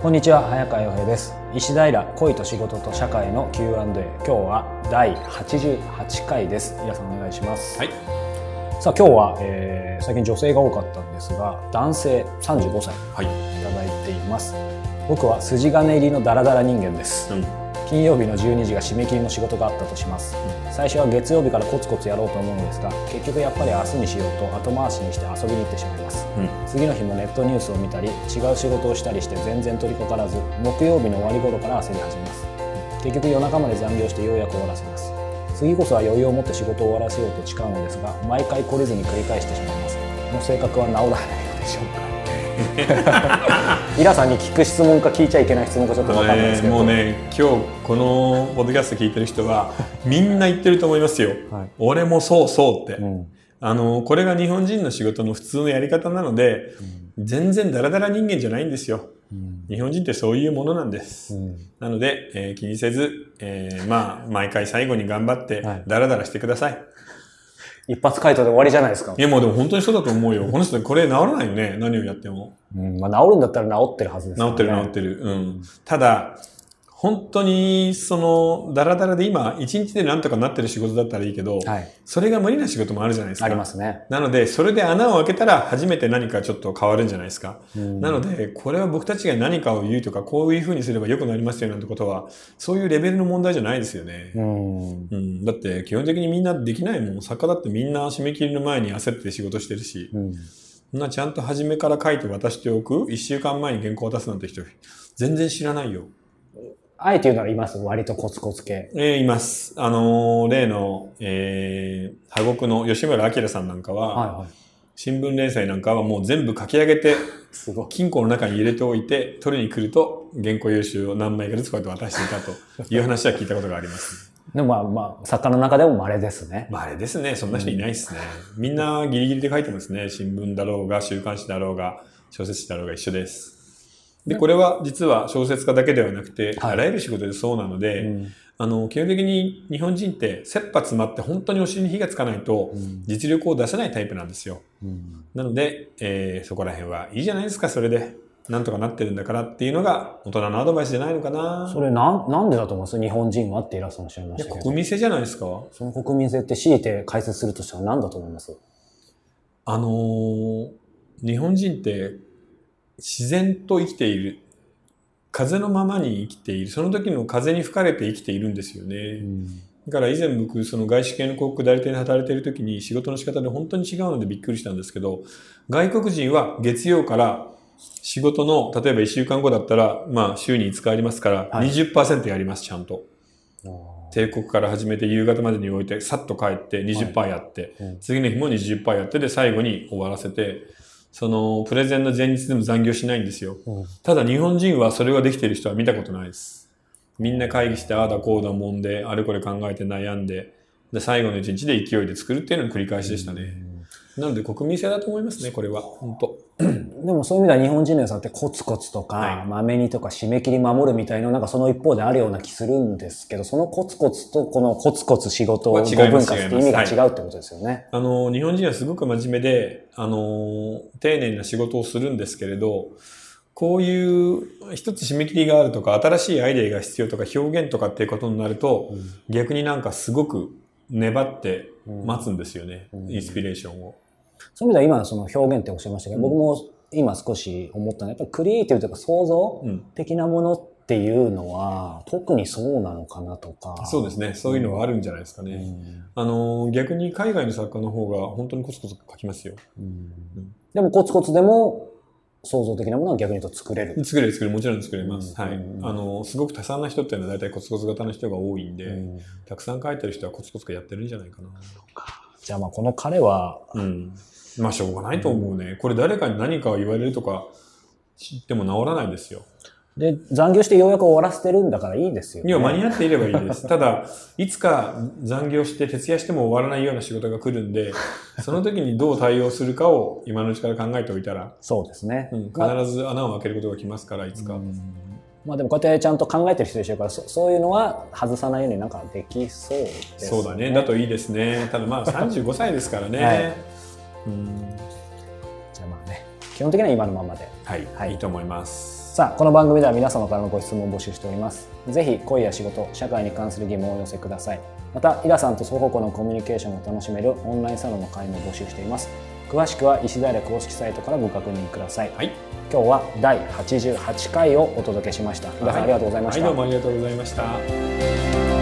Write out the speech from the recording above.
こんにちは早川洋平です。石平恋と仕事と社会の Q&A 今日は第88回です。皆さんお願いします。はい。さあ今日は、えー、最近女性が多かったんですが男性35歳はい。いただいています。僕は筋金入りのダラダラ人間です。うん金曜日の12時が締め切りの仕事があったとします。最初は月曜日からコツコツやろうと思うのですが結局やっぱり明日にしようと後回しにして遊びに行ってしまいます。うん。次の日もネットニュースを見たり違う仕事をしたりして全然取り掛からず木曜日の終わり頃から焦り始めます。結局夜中まで残業してようやく終わらせます。次こそは余裕を持って仕事を終わらせようと誓うのですが毎回懲りずに繰り返してしまいます。この性格は治らないのでしょうか イラさんに聞く質問か聞いちゃいけない質問かちょっと分かんないですけど、もうね今日このポッドキャスト聞いてる人はみんな言ってると思いますよ、はい。俺もそうそうって、うん。あのこれが日本人の仕事の普通のやり方なので、全然ダラダラ人間じゃないんですよ。うん。日本人ってそういうものなんです、うん。なので、えー気にせず、えーまあ毎回最後に頑張ってはい。ダラダラしてください、一発回答で終わりじゃないですか。い、、やもうでも本当にそうだと思うよ。この人これ治らないよね。何をやっても。うんまあ、治るんだったら治ってるはずです治ってる治ってる。うん。ただ、本当に、その、ダラダラで今、一日でなんとかなってる仕事だったらいいけど、はいそれが無理な仕事もあるじゃないですか。ありますね、なので、それで穴を開けたら初めて何かちょっと変わるんじゃないですか。うんなので、これは僕たちが何かを言うとか、こういうふうにすれば良くなりますよなんてことは、そういうレベルの問題じゃないですよね。うんうん、だって基本的にみんなできないもん。作家だってみんな締め切りの前に焦って仕事してるし、うんなちゃんと初めから書いて渡しておく、一週間前に原稿を渡すなんて人、全然知らないよ。あえて言うならいます割とコツコツ系。えーいます。あのー例の、えー、破国の吉村明さんなんかは、はいはい。新聞連載なんかはもう全部書き上げて、すごい。金庫の中に入れておいて、取りに来ると、原稿用紙を何枚かずつこうやって渡していたと いう話は聞いたことがあります。でもまあまあ、作家の中でも稀ですね。まああれですね、そんな人いないですね。みんなギリギリで書いてますね。新聞だろうが、週刊誌だろうが、小説誌だろうが一緒です。で、これは実は小説家だけではなくて、はいあらゆる仕事でそうなので、うんあの、基本的に日本人って切羽詰まって本当にお尻に火がつかないとうん実力を出せないタイプなんですよ。うんなので、えーそこら辺はいいじゃないですか、それで。なんとかなってるんだからっていうのが大人のアドバイスじゃないのかな。それなん、なんでだと思います？日本人はってイラさんおっしゃいましたけど。国民性じゃないですか。その国民性って強いて解説するとしたら何だと思います？あのー日本人って自然と生きている。風のままに生きている。その時の風に吹かれて生きているんですよね。だから以前僕、その外資系の広告代理店で働いている時に仕事の仕方で本当に違うのでびっくりしたんですけど、外国人は月曜から仕事の、例えば1週間後だったら、まあ週に5日ありますから、はい20%やります、ちゃんと。あ帝国から始めて夕方までに置いて、さっと帰って20%やって、ーうん次の日も20%やってで最後に終わらせて、そのプレゼンの前日でも残業しないんですよ。うんただ日本人はそれができている人は見たことないです。みんな会議してああだこうだもんで、あれこれ考えて悩んで、で最後の一日で勢いで作るっていうのの繰り返しでしたね。なので国民性だと思いますね、これは。本当。でもそういう意味では日本人の良さってコツコツとか、はい。まめにとか締め切り守るみたいななんかその一方であるような気するんですけど、そのコツコツとこのコツコツ仕事をは5違います分割って意味が違うってことですよね。あの、日本人はすごく真面目で、あの、丁寧な仕事をするんですけれど、こういう一つ締め切りがあるとか、新しいアイデアが必要とか、表現とかっていうことになると、逆になんかすごく粘って待つんですよね。うん。インスピレーションを。そういう意味では今その表現っておっしゃいましたけど、僕も今少し思ったのはやっぱりクリエイティブというか想像うん。的なものっていうのは特にそうなのかなとか。そうですね。そういうのはあるんじゃないですかね。うんあの、逆に海外の作家の方が本当にコツコツ書きますよ。うんでもコツコツでも創造的なものは逆に言うと作れる。作れる作れる、もちろん作れます。はい。うんうんあの、すごく多産な人っていうのは大体コツコツ型の人が多いんで、うんたくさん書いてる人はコツコツやってるんじゃないかな。じゃあまあこの彼は、うん。まあしょうがないと思うね。これ誰かに何かを言われるとか知っても治らないですよ。で、残業してようやく終わらせてるんだからいいですよ、ね。いや、間に合っていればいいです。ただ、いつか残業して徹夜しても終わらないような仕事が来るんで、その時にどう対応するかを今のうちから考えておいたら、そうですね。うん、まあ必ず穴を開けることが来ますから、いつか。うんまあでもこうやってちゃんと考えてる人でしょうから、そそういうのは外さないようになんかできそうです、そうだね。だといいですね。ただまあ35歳ですからね。はいうんじゃあまあね、基本的には今のままで。はい、はい。いいと思います。さあこの番組では皆様からのご質問を募集しております。ぜひ恋や仕事社会に関する疑問をお寄せください。またイラさんと双方向のコミュニケーションを楽しめるオンラインサロンの会員も募集しています。詳しくは石平公式サイトからご確認ください、はい。今日は第88回をお届けしました。井田さん、ありがとうございました、はい、どうもありがとうございました。「